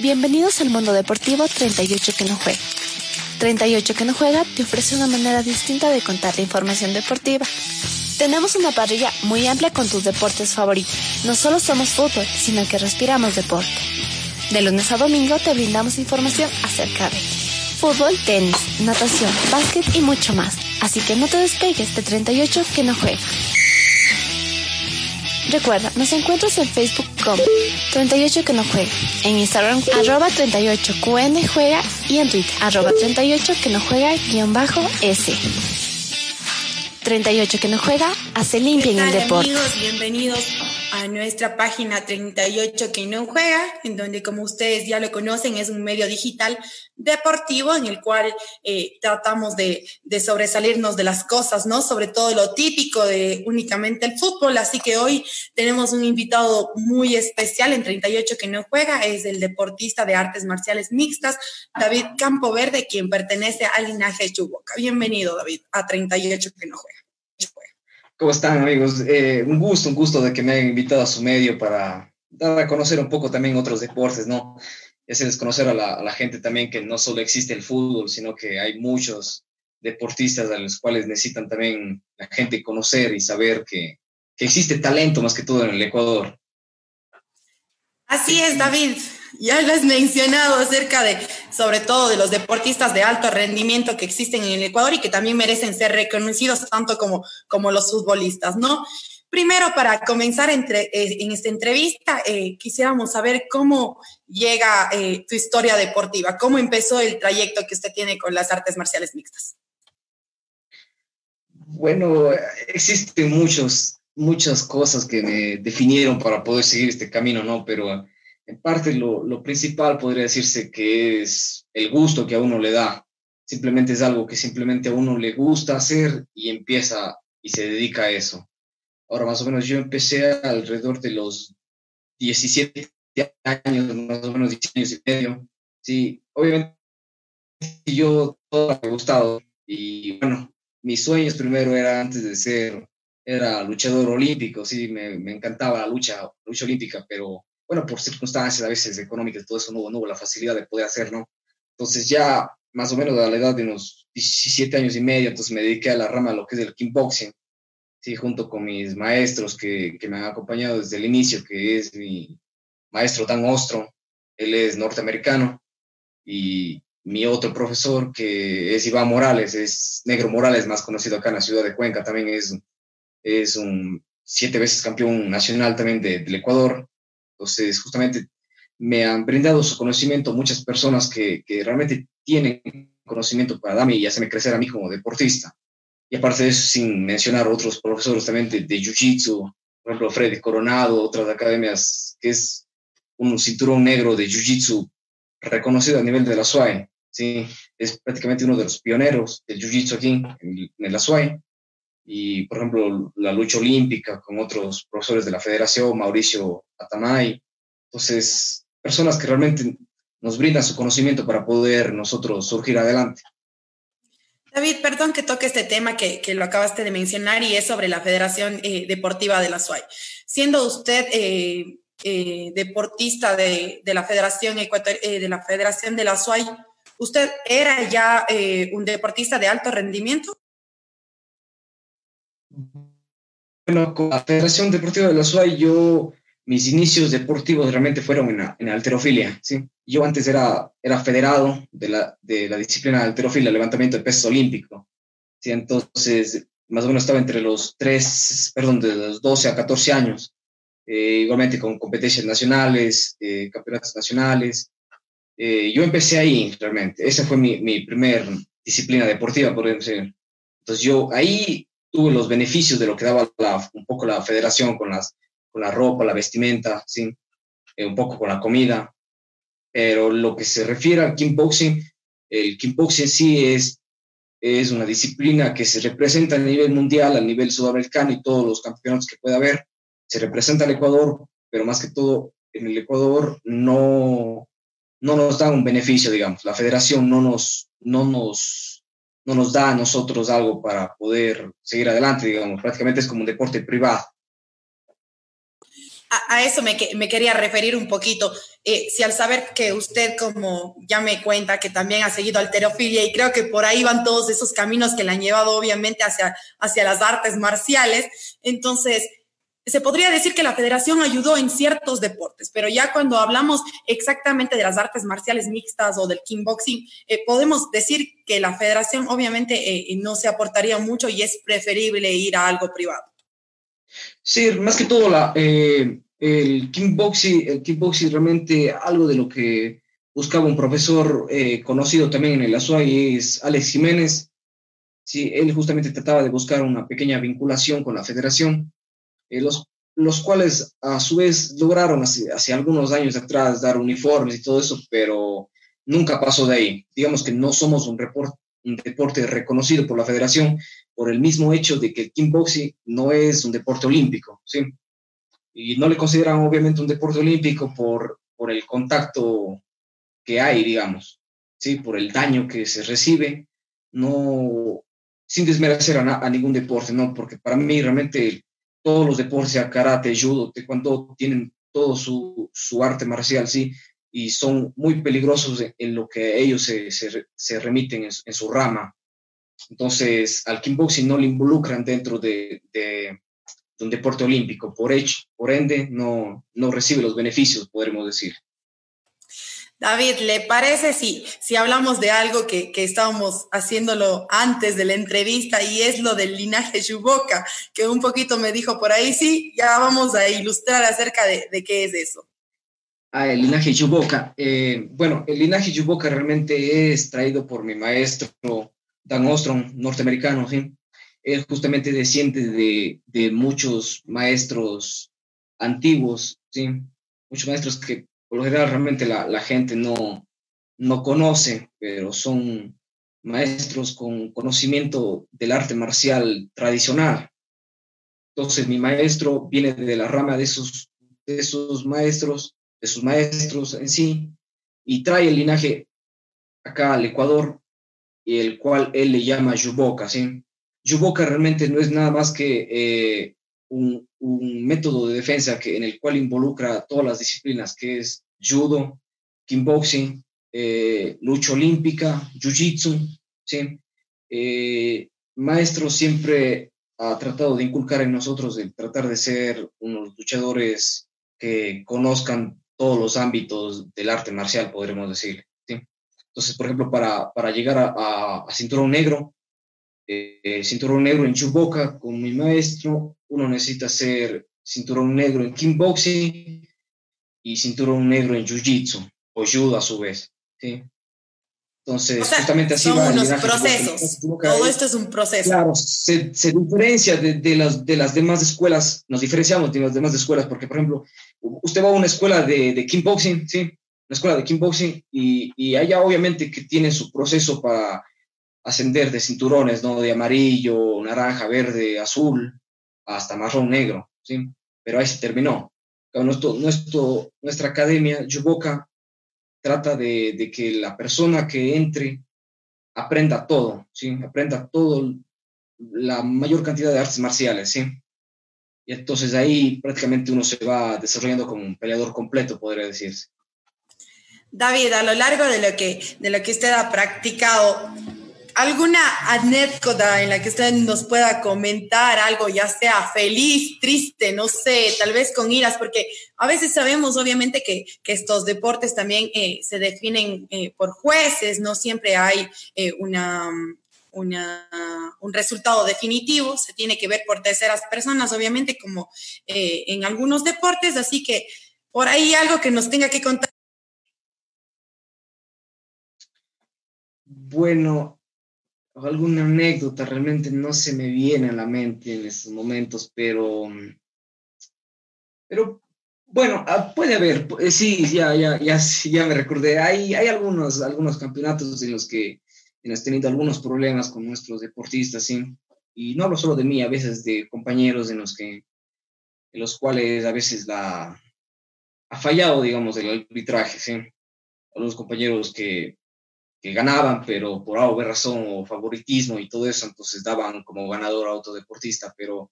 Bienvenidos al mundo deportivo 38 que no juega. 38 que no juega te ofrece una manera distinta de contar la información deportiva. Tenemos una parrilla muy amplia con tus deportes favoritos. No solo somos fútbol, sino que respiramos deporte. De lunes a domingo te brindamos información acerca de fútbol, tenis, natación, básquet y mucho más. Así que no te despegues de 38 que no juega. Recuerda, nos encuentras en Facebook como 38 que no juega, en Instagram arroba 38QN juega y en Twitter arroba 38 que no juega guion bajo S. 38 que no juega, hace limpia en el deporte. Amigos, bienvenidos a nuestra página 38 que no juega, en donde como ustedes ya lo conocen es un medio digital deportivo en el cual eh, tratamos de, de, sobresalirnos de las cosas, ¿no? Sobre todo lo típico de únicamente el fútbol. Así que hoy tenemos un invitado muy especial en 38 que no juega, es el deportista de artes marciales mixtas, David Campoverde, quien pertenece al linaje Chuboca. Bienvenido, David, a 38 que no juega. ¿Cómo están amigos? Eh, un gusto, un gusto de que me hayan invitado a su medio para dar a conocer un poco también otros deportes, ¿no? Es desconocer a la, a la gente también que no solo existe el fútbol, sino que hay muchos deportistas a los cuales necesitan también la gente conocer y saber que, que existe talento más que todo en el Ecuador. Así es, David. Ya lo has mencionado acerca de, sobre todo, de los deportistas de alto rendimiento que existen en el Ecuador y que también merecen ser reconocidos tanto como, como los futbolistas, ¿no? Primero, para comenzar entre, eh, en esta entrevista, eh, quisiéramos saber cómo llega eh, tu historia deportiva, cómo empezó el trayecto que usted tiene con las artes marciales mixtas. Bueno, existen muchos, muchas cosas que me definieron para poder seguir este camino, ¿no? Pero en parte lo, lo, principal podría decirse que es el gusto que a uno le da. Simplemente es algo que simplemente a uno le gusta hacer y empieza y se dedica a eso. Ahora, más o menos, yo empecé alrededor de los 17 años, más o menos 10 años y medio. Sí, obviamente yo todo me ha gustado. Y bueno, mis sueños primero era antes de ser, era luchador olímpico, sí, me, me encantaba la lucha, lucha olímpica, pero bueno, por circunstancias a veces económicas, todo eso no, no hubo la facilidad de poder hacer, ¿no? Entonces ya más o menos a la edad de unos 17 años y medio, entonces me dediqué a la rama de lo que es el kickboxing, sí, junto con mis maestros que, que me han acompañado desde el inicio, que es mi maestro Dan Ostro, él es norteamericano, y mi otro profesor que es Iván Morales, es Negro Morales, más conocido acá en la ciudad de Cuenca, también es, es un siete veces campeón nacional también de, del Ecuador, entonces, justamente me han brindado su conocimiento muchas personas que, que realmente tienen conocimiento para darme y hacerme crecer a mí como deportista. Y aparte de eso, sin mencionar otros profesores también de, Jiu-Jitsu, por ejemplo, Freddy Coronado, otras academias, que es un cinturón negro de Jiu-Jitsu reconocido a nivel de la SUAE. ¿sí? Es prácticamente uno de los pioneros del Jiu-Jitsu aquí en, en la SUAE y, por ejemplo, la lucha olímpica con otros profesores de la federación, Mauricio Atamay. Entonces, personas que realmente nos brindan su conocimiento para poder nosotros surgir adelante. David, perdón que toque este tema que, que lo acabaste de mencionar y es sobre la Federación eh, Deportiva de la SUAY. Siendo usted eh, eh, deportista de, de, la Federación Ecuator, eh, de la Federación de la SUAY, ¿usted era ya eh, un deportista de alto rendimiento? Bueno, con la Federación Deportiva de la SUAY, yo, mis inicios deportivos realmente fueron en, la, en alterofilia, ¿sí? Yo antes era, era federado de la, de la disciplina de alterofilia, levantamiento de peso olímpico, ¿sí? Entonces, más o menos estaba entre los 3, perdón, de los 12 a 14 años, eh, igualmente con competencias nacionales, eh, campeonatos nacionales. Eh, yo empecé ahí realmente, esa fue mi, mi primer disciplina deportiva, por decir. Entonces yo ahí tuve los beneficios de lo que daba la, un poco la federación con, las, con la ropa, la vestimenta, ¿sí? Eh, un poco con la comida. Pero lo que se refiere al kickboxing, el kickboxing sí es, es una disciplina que se representa a nivel mundial, a nivel sudamericano y todos los campeonatos que pueda haber. Se representa al Ecuador, pero más que todo en el Ecuador no, no nos da un beneficio, digamos. La federación no nos, no nos no nos da a nosotros algo para poder seguir adelante, digamos, prácticamente es como un deporte privado. A, eso me, me, quería referir un poquito. Eh, si al saber que usted, como ya me cuenta, que también ha seguido alterofilia y creo que por ahí van todos esos caminos que le han llevado obviamente hacia, hacia las artes marciales, entonces se podría decir que la federación ayudó en ciertos deportes, pero ya cuando hablamos exactamente de las artes marciales mixtas o del kickboxing, eh, podemos decir que la federación obviamente eh, no se aportaría mucho y es preferible ir a algo privado. Sí, más que todo eh, el kickboxing, el kickboxing realmente algo de lo que buscaba un profesor conocido también en el ASUAI es Alex Jiménez. Sí, él justamente trataba de buscar una pequeña vinculación con la federación eh, los, los cuales a su vez lograron hace, algunos años atrás dar uniformes y todo eso, pero nunca pasó de ahí. Digamos que no somos un, un deporte reconocido por la federación por el mismo hecho de que el kickboxing no es un deporte olímpico, ¿sí? Y no le consideran obviamente un deporte olímpico por, por el contacto que hay, digamos, ¿sí? Por el daño que se recibe, no, sin desmerecer a ningún deporte, ¿no? Porque para mí realmente todos los deportes, sea karate, judo, taekwondo, tienen todo su, su arte marcial, sí, y son muy peligrosos en, lo que ellos se, se, remiten en, su rama. Entonces, al kickboxing no le involucran dentro de, de, un deporte olímpico, por, hecho, por ende, no, no recibe los beneficios, podremos decir. David, ¿le parece si, si hablamos de algo que, que, estábamos haciéndolo antes de la entrevista y es lo del linaje Yuboka, que un poquito me dijo por ahí, sí, ya vamos a ilustrar acerca de, de qué es eso? Ah, el linaje Yuboka. Eh, bueno, el linaje Yuboka realmente es traído por mi maestro Dan Ostrom, norteamericano, ¿sí? Él justamente desciende de, de muchos maestros antiguos, ¿sí? Muchos maestros que por lo general realmente la, gente no, no conoce, pero son maestros con conocimiento del arte marcial tradicional. Entonces mi maestro viene de la rama de esos, de esos maestros, de sus maestros en sí, y trae el linaje acá al Ecuador, el cual él le llama Yuboka, ¿sí? Yuboka realmente no es nada más que eh, un, método de defensa que, en el cual involucra todas las disciplinas, que es judo, kickboxing, eh, lucha olímpica, jiu-jitsu. ¿sí? Eh, maestro siempre ha tratado de inculcar en nosotros de tratar de ser unos luchadores que conozcan todos los ámbitos del arte marcial, podremos decir. ¿sí? Entonces, por ejemplo, para, para llegar a cinturón negro, eh, cinturón negro en Chuboca con mi maestro, uno necesita ser cinturón negro en kickboxing y cinturón negro en Jiu-Jitsu o Judo a su vez. ¿sí? Entonces, justamente así son unos procesos. Todo esto es un proceso. Claro, se, se diferencia de, de, las, de las demás escuelas, nos diferenciamos de las demás escuelas, porque, por ejemplo, usted va a una escuela de, de kickboxing, ¿sí? Una escuela de kickboxing, y, y allá obviamente que tiene su proceso para ascender de cinturones, ¿no? De amarillo, naranja, verde, azul, hasta marrón negro, ¿sí? Pero ahí se terminó. Nuestro, nuestro, nuestra academia, Yuboka, trata de, de, que la persona que entre aprenda todo, ¿sí? Aprenda todo, la mayor cantidad de artes marciales, ¿sí? Y entonces ahí prácticamente uno se va desarrollando como un peleador completo, podría decirse. David, a lo largo de lo que, de lo que usted ha practicado, ¿Alguna anécdota en la que usted nos pueda comentar algo, ya sea feliz, triste, no sé, tal vez con iras? Porque a veces sabemos, obviamente, que, que estos deportes también eh, se definen eh, por jueces, no siempre hay eh, una, una, un resultado definitivo, se tiene que ver por terceras personas, obviamente, como en algunos deportes, así que por ahí algo que nos tenga que contar. Bueno, alguna anécdota, realmente no se me viene a la mente en estos momentos, pero, pero bueno, ah, puede haber, eh, sí, ya, ya, ya, ya me recordé, hay, hay algunos, algunos campeonatos en los que hemos tenido algunos problemas con nuestros deportistas, ¿sí? y no hablo solo de mí, a veces de compañeros en los que, en los cuales a veces la, ha fallado, digamos, el arbitraje, ¿sí? Algunos compañeros que que ganaban, pero por alguna razón o favoritismo y todo eso, entonces daban como ganador a otro deportista, pero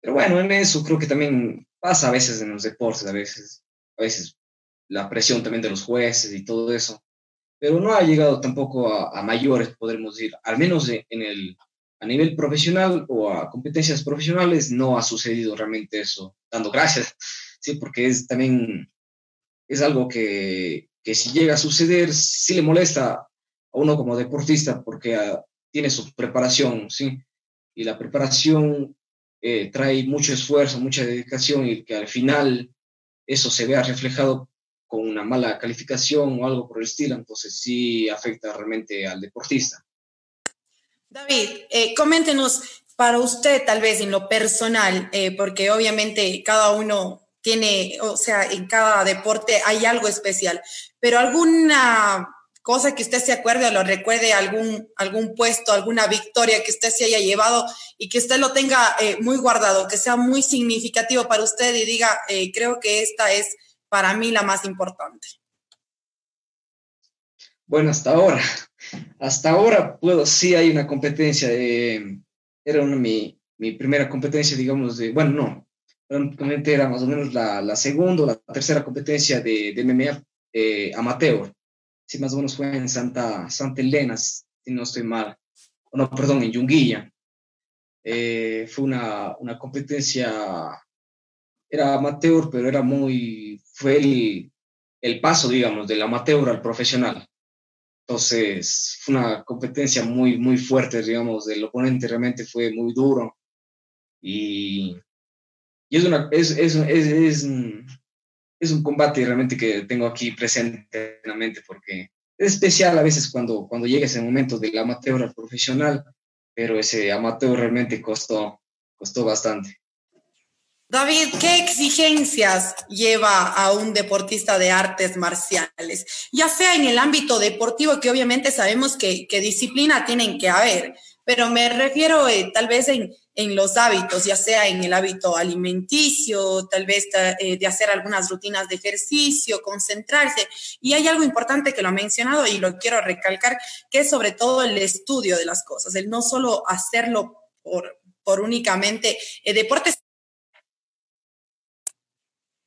Pero bueno, en eso creo que también pasa a veces en los deportes, a veces, a veces la presión también de los jueces y todo eso. Pero no ha llegado tampoco a, mayores, podremos decir, al menos en el, a nivel profesional o a competencias profesionales no ha sucedido realmente eso, dando gracias, sí, porque es también, es algo que, que si llega a suceder, sí le molesta a uno como deportista porque ah, tiene su preparación, ¿sí? Y la preparación eh, trae mucho esfuerzo, mucha dedicación y que al final eso se vea reflejado con una mala calificación o algo por el estilo, entonces sí afecta realmente al deportista. David, eh, coméntenos para usted tal vez en lo personal, eh, porque obviamente cada uno tiene, o sea, en cada deporte hay algo especial, pero alguna cosa que usted se acuerde o lo recuerde, algún, algún puesto, alguna victoria que usted se haya llevado y que usted lo tenga eh, muy guardado, que sea muy significativo para usted y diga, eh, creo que esta es para mí la más importante. Bueno, hasta ahora, hasta ahora puedo, sí hay una competencia, era una, mi, mi primera competencia, digamos, de, bueno, no, prácticamente era más o menos la, la segunda o la tercera competencia de, de MMA eh, amateur si más o menos fue en Santa, Santa Elena, si no estoy mal, no, perdón, en Yunguilla. Eh, fue una, una, competencia, era amateur, pero era muy, fue el, el paso, digamos, del amateur al profesional. Entonces, fue una competencia muy, muy fuerte, digamos, el oponente realmente fue muy duro. Y, y es, una, es, es, es, es un combate realmente que tengo aquí presente en la mente porque es especial a veces cuando, cuando llega ese momento del amateur al profesional, pero ese amateur realmente costó, costó bastante. David, ¿qué exigencias lleva a un deportista de artes marciales? Ya sea en el ámbito deportivo, que obviamente sabemos que, que disciplina tienen que haber, pero me refiero eh, tal vez en, en los hábitos, ya sea en el hábito alimenticio, tal vez eh, de hacer algunas rutinas de ejercicio, concentrarse. Y hay algo importante que lo ha mencionado y lo quiero recalcar, que es sobre todo el estudio de las cosas, el no solo hacerlo por, por únicamente eh, deportes,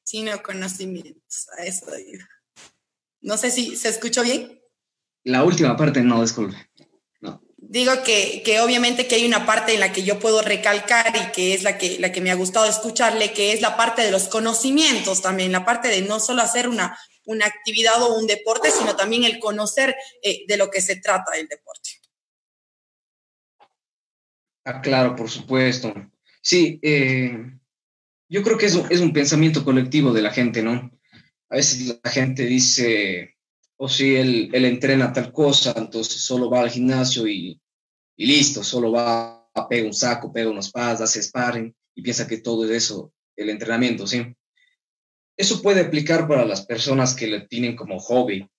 sino conocimientos. A eso digo. No sé si se escuchó bien. La última parte no, disculpe. Digo que, que, obviamente que hay una parte en la que yo puedo recalcar y que es la que, la que me ha gustado escucharle, que es la parte de los conocimientos también, la parte de no solo hacer una, una actividad o un deporte, sino también el conocer eh, de lo que se trata el deporte. Ah, claro, por supuesto. Sí, eh, yo creo que es un, es un pensamiento colectivo de la gente, ¿no? A veces la gente dice, o si él, él, entrena tal cosa, entonces solo va al gimnasio y, y listo, solo va, a pega un saco, pega unos pads, hace sparring y piensa que todo es eso, el entrenamiento, ¿sí? Eso puede aplicar para las personas que lo tienen como hobby,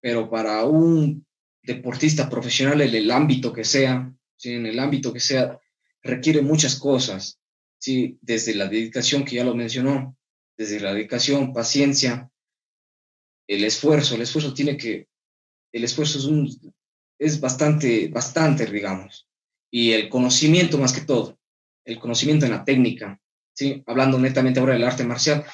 pero para un deportista profesional en el ámbito que sea, ¿sí? en el ámbito que sea, requiere muchas cosas, ¿sí? desde la dedicación que ya lo mencionó, desde la dedicación, paciencia, el esfuerzo, el esfuerzo tiene que, el esfuerzo es, un, es bastante, bastante, digamos, y el conocimiento más que todo, el conocimiento en la técnica, ¿sí? hablando netamente ahora del arte marcial,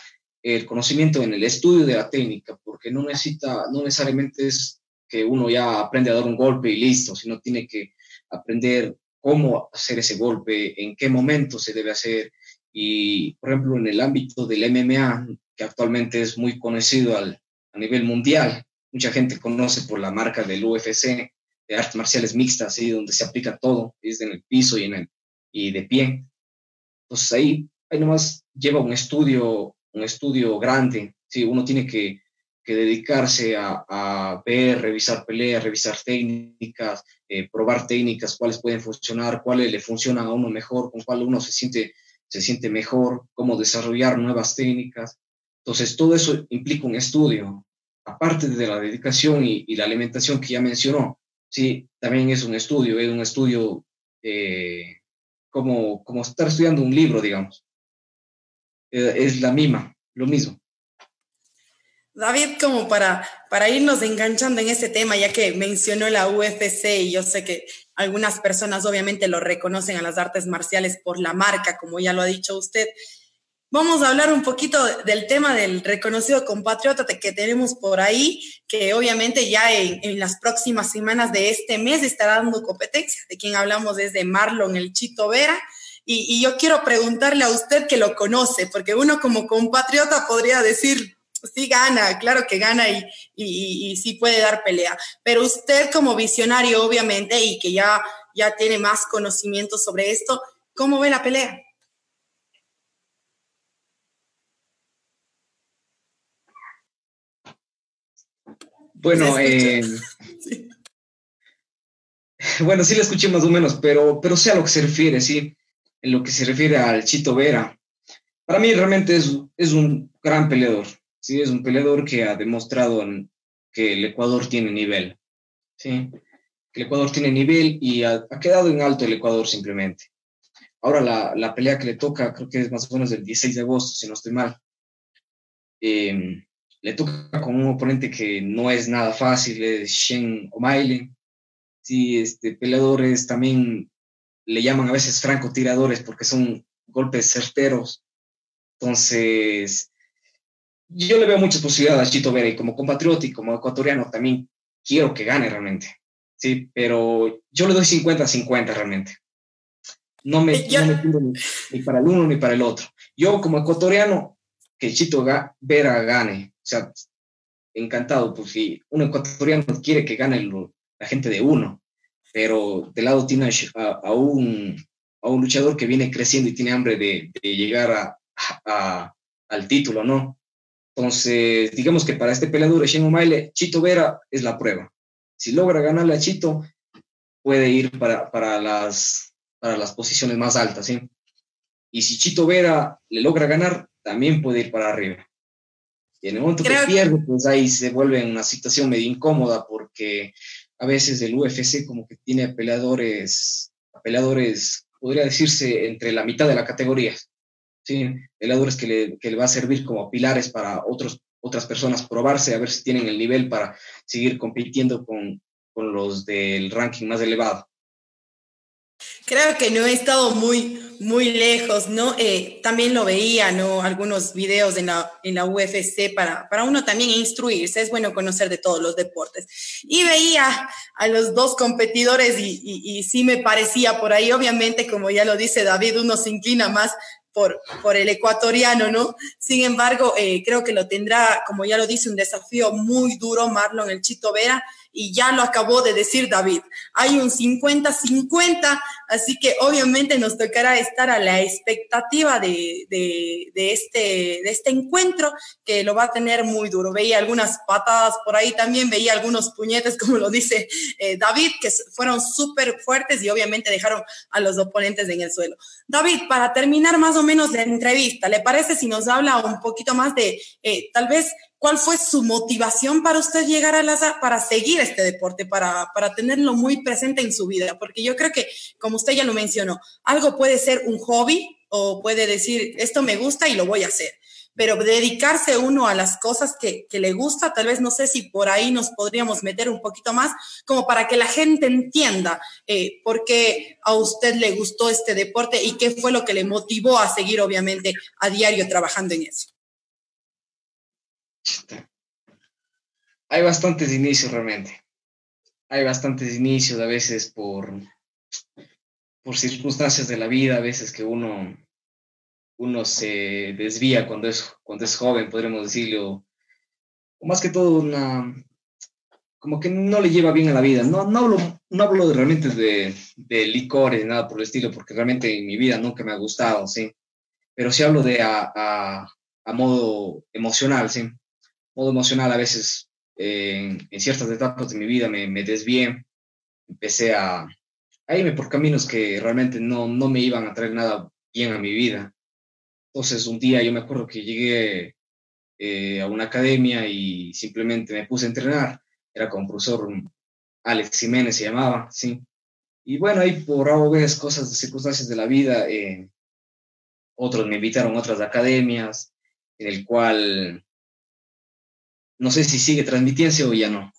el conocimiento en el estudio de la técnica, porque no necesita, no necesariamente es que uno ya aprende a dar un golpe y listo, sino tiene que aprender cómo hacer ese golpe, en qué momento se debe hacer. Y, por ejemplo, en el ámbito del MMA, que actualmente es muy conocido al, a nivel mundial. Mucha gente conoce por la marca del UFC, de artes marciales mixtas, ¿sí? donde se aplica todo, es en el piso y, en el, y de pie. Entonces ahí, ahí nomás lleva un estudio, un estudio grande. ¿sí? Uno tiene que, que dedicarse a, a, ver, revisar peleas, revisar técnicas, eh, probar técnicas, cuáles pueden funcionar, cuáles le funcionan a uno mejor, con cuál uno se siente, se siente mejor, cómo desarrollar nuevas técnicas. Entonces, todo eso implica un estudio, aparte de la dedicación y, la alimentación que ya mencionó, sí, también es un estudio, es un estudio eh, como, como estar estudiando un libro, digamos. Eh, es la misma, lo mismo. David, como para, para irnos enganchando en este tema, ya que mencionó la UFC y yo sé que algunas personas obviamente lo reconocen a las artes marciales por la marca, como ya lo ha dicho usted. Vamos a hablar un poquito del tema del reconocido compatriota que tenemos por ahí, que obviamente ya en, las próximas semanas de este mes estará dando competencia. De quien hablamos es de Marlon El Chito Vera. Y, yo quiero preguntarle a usted que lo conoce, porque uno como compatriota podría decir, sí gana, claro que gana y, y, sí puede dar pelea. Pero usted como visionario, obviamente, y que ya, ya tiene más conocimiento sobre esto, ¿cómo ve la pelea? Bueno, eh, bueno, sí le escuché más o menos, pero, pero sé a lo que se refiere, sí, en lo que se refiere al Chito Vera. Para mí realmente es, es un gran peleador. Sí, es un peleador que ha demostrado que el Ecuador tiene nivel. Sí, el Ecuador tiene nivel y ha, quedado en alto el Ecuador simplemente. Ahora la, la, pelea que le toca, creo que es más o menos el 16 de agosto, si no estoy mal. Em, le toca con un oponente que no es nada fácil, es Shen O'Malley. Sí, este, peleadores también le llaman a veces francotiradores porque son golpes certeros. Entonces, yo le veo muchas posibilidades a Chito Vera y como compatriota y como ecuatoriano también quiero que gane realmente. Sí, pero yo le doy 50-50 realmente. No me, no ni, para el uno ni para el otro. Yo como ecuatoriano, que Chito Vera gane. O sea, encantado, pues si un ecuatoriano quiere que gane la gente de uno, pero de lado tiene a, un, a un luchador que viene creciendo y tiene hambre de, llegar a, al título, ¿no? Entonces, digamos que para este peleador, Shen O'Malley, Chito Vera es la prueba. Si logra ganarle a Chito, puede ir para, para, las, para las posiciones más altas, ¿sí? Y si Chito Vera le logra ganar, también puede ir para arriba. Y en el momento que pierde, pues ahí se vuelve una situación medio incómoda porque a veces el UFC como que tiene peleadores, peleadores, podría decirse, entre la mitad de la categoría. ¿sí? Heladores que le, que le va a servir como pilares para otros, otras personas probarse, a ver si tienen el nivel para seguir compitiendo con, con los del ranking más elevado. Creo que no he estado muy, muy lejos, ¿no? Eh, también lo veía, ¿no? Algunos videos en la, en la UFC para, para uno también instruirse, es bueno conocer de todos los deportes. Y veía a los dos competidores y, y, y sí me parecía por ahí, obviamente, como ya lo dice David, uno se inclina más por, por el ecuatoriano, ¿no? Sin embargo, eh, creo que lo tendrá, como ya lo dice, un desafío muy duro Marlon el Chito Vera y ya lo acabó de decir David. Hay un 50-50, así que obviamente nos tocará estar a la expectativa de, de, este, de este encuentro que lo va a tener muy duro. Veía algunas patadas por ahí también, veía algunos puñetes, como lo dice eh, David, que fueron súper fuertes y obviamente dejaron a los oponentes en el suelo. David, para terminar más o menos la entrevista, ¿le parece si nos habla un poquito más de eh, tal vez ¿Cuál fue su motivación para usted llegar a la, para seguir este deporte, para, para tenerlo muy presente en su vida? Porque yo creo que, como usted ya lo mencionó, algo puede ser un hobby o puede decir, esto me gusta y lo voy a hacer. Pero dedicarse uno a las cosas que, que le gusta, tal vez no sé si por ahí nos podríamos meter un poquito más, como para que la gente entienda eh, por qué a usted le gustó este deporte y qué fue lo que le motivó a seguir, obviamente, a diario trabajando en eso. Hay bastantes inicios realmente. Hay bastantes inicios a veces por, por circunstancias de la vida, a veces que uno, uno se desvía cuando es, cuando es joven, podríamos decirlo. O más que todo una, como que no le lleva bien a la vida. No, no hablo, no hablo realmente de, de licores, nada por el estilo, porque realmente en mi vida nunca me ha gustado, sí. Pero sí hablo de a, a, a modo emocional, sí modo emocional a veces en, ciertas etapas de mi vida me, me desvié, empecé a, a, irme por caminos que realmente no, no me iban a traer nada bien a mi vida. Entonces un día yo me acuerdo que llegué eh, a una academia y simplemente me puse a entrenar. Era con profesor Alex Jiménez se llamaba, sí. Y bueno, ahí por algo ves cosas, circunstancias de la vida, eh, otros me invitaron a otras academias, en el cual no sé si sigue transmitiéndose o ya no.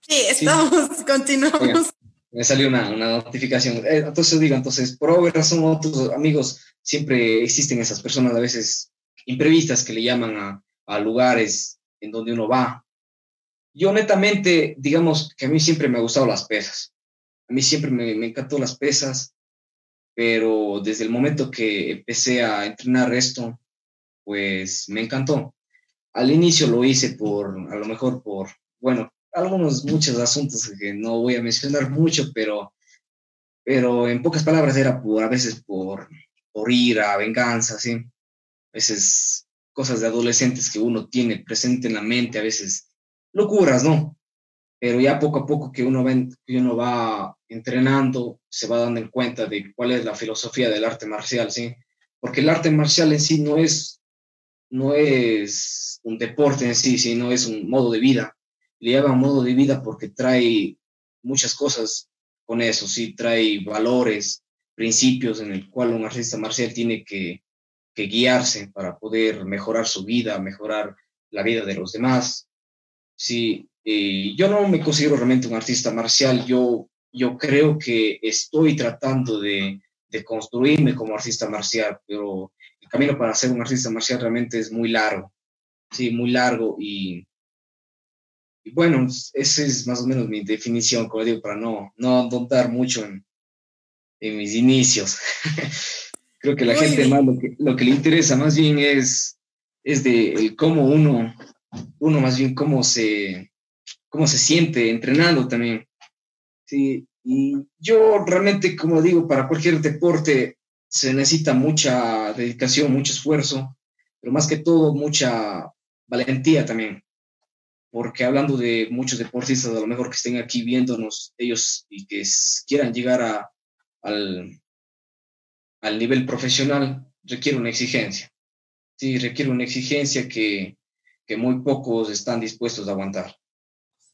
Sí, estamos, continuamos. me salió una, una notificación. Eh, entonces digo, entonces, por obra razón, otros amigos, siempre existen esas personas a veces imprevistas que le llaman a, a lugares en donde uno va. Yo netamente, digamos que a mí siempre me ha gustado las pesas. A mí siempre me, me encantó las pesas, pero desde el momento que empecé a entrenar esto, pues me encantó. Al inicio lo hice por, a lo mejor por, bueno, algunos, muchos asuntos que no voy a mencionar mucho, pero, pero en pocas palabras era por, a veces por, por ira, venganza, ¿sí? A veces cosas de adolescentes que uno tiene presente en la mente, a veces locuras, ¿no? Pero ya poco a poco que uno, va entrenando, se va dando en cuenta de cuál es la filosofía del arte marcial, ¿sí? Porque el arte marcial en sí no es, no es un deporte en sí, sino es un modo de vida. Le llama modo de vida porque trae muchas cosas con eso, sí, trae valores, principios en el cual un artista marcial tiene que, que guiarse para poder mejorar su vida, mejorar la vida de los demás. Sí, eh, yo no me considero realmente un artista marcial, yo, yo creo que estoy tratando de, de construirme como artista marcial, pero el camino para ser un artista marcial realmente es muy largo, sí, muy largo y, y bueno, esa es más o menos mi definición, como digo, para no, no dar mucho en, en mis inicios. Creo que la gente más lo que, lo que le interesa más bien es, es de cómo uno, uno más bien cómo se, cómo se siente entrenando también. Sí, y yo realmente, como digo, para cualquier deporte se necesita mucha dedicación, mucho esfuerzo, pero más que todo mucha valentía también. Porque hablando de muchos deportistas, a lo mejor que estén aquí viéndonos, ellos y que quieran llegar a, al, al nivel profesional requiere una exigencia. Sí, requiere una exigencia que, que muy pocos están dispuestos a aguantar.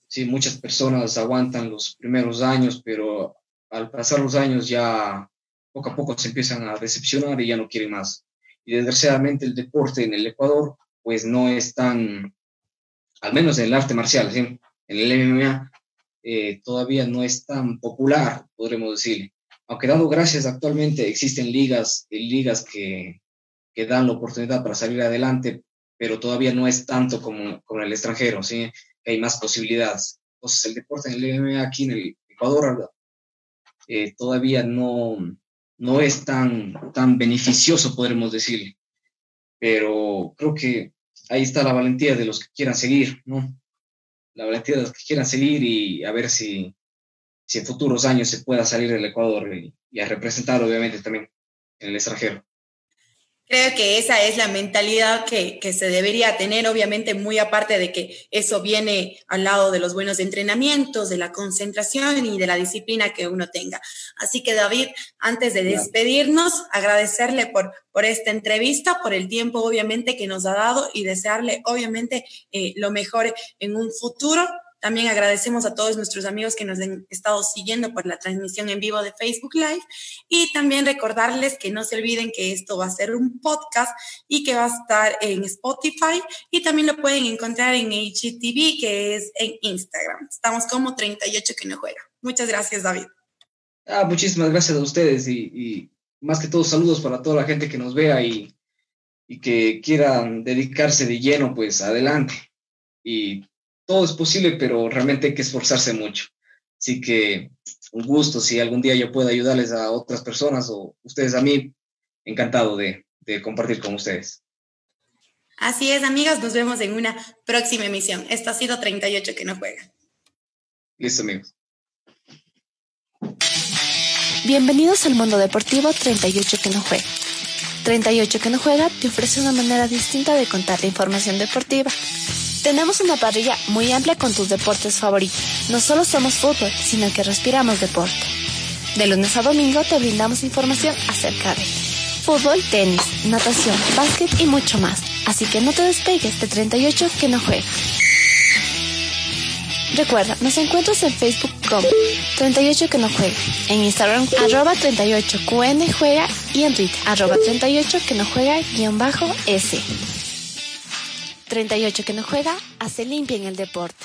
Sí, muchas personas aguantan los primeros años, pero al pasar los años ya poco a poco se empiezan a decepcionar y ya no quieren más. Y desgraciadamente el deporte en el Ecuador pues no es tan, al menos en el arte marcial, en el MMA, eh, todavía no es tan popular, podremos decir aunque dando gracias actualmente existen ligas, ligas que, que dan la oportunidad para salir adelante, pero todavía no es tanto como, como el extranjero, ¿sí? hay más posibilidades. Entonces, el deporte en el MMA aquí en el Ecuador eh, todavía no, no es tan, tan beneficioso, podremos decir. Pero creo que ahí está la valentía de los que quieran seguir, ¿no? La valentía de los que quieran seguir y a ver si, si en futuros años se pueda salir del Ecuador y, a representar obviamente también en el extranjero. Creo que esa es la mentalidad que, que, se debería tener, obviamente muy aparte de que eso viene al lado de los buenos entrenamientos, de la concentración y de la disciplina que uno tenga. Así que David, antes de despedirnos, agradecerle por, por esta entrevista, por el tiempo obviamente que nos ha dado y desearle obviamente eh, lo mejor en un futuro también agradecemos a todos nuestros amigos que nos han estado siguiendo por la transmisión en vivo de Facebook Live y también recordarles que no se olviden que esto va a ser un podcast y que va a estar en Spotify y también lo pueden encontrar en HTV que es en Instagram. Estamos como 38 que no juega. Muchas gracias, David. Ah, muchísimas gracias a ustedes y, y más que todo saludos para toda la gente que nos vea y, y que quieran dedicarse de lleno, pues adelante. Y todo es posible, pero realmente hay que esforzarse mucho. Así que un gusto, si algún día yo puedo ayudarles a otras personas o ustedes a mí, encantado de, de compartir con ustedes. Así es, amigas, nos vemos en una próxima emisión. Esto ha sido 38 que no juega. Listo, amigos. Bienvenidos al mundo deportivo 38 que no juega. 38 que no juega te ofrece una manera distinta de contar la información deportiva tenemos una parrilla muy amplia con tus deportes favoritos. No solo somos fútbol, sino que respiramos deporte. De lunes a domingo te brindamos información acerca de fútbol, tenis, natación, básquet y mucho más. Así que no te despegues de 38 que no juega. Recuerda, nos encuentras en Facebook como 38 que no juega, en Instagram arroba 38 QN juega y en Twitter arroba 38 que no juega guion bajo S. 38 que no juega, hace limpia en el deporte.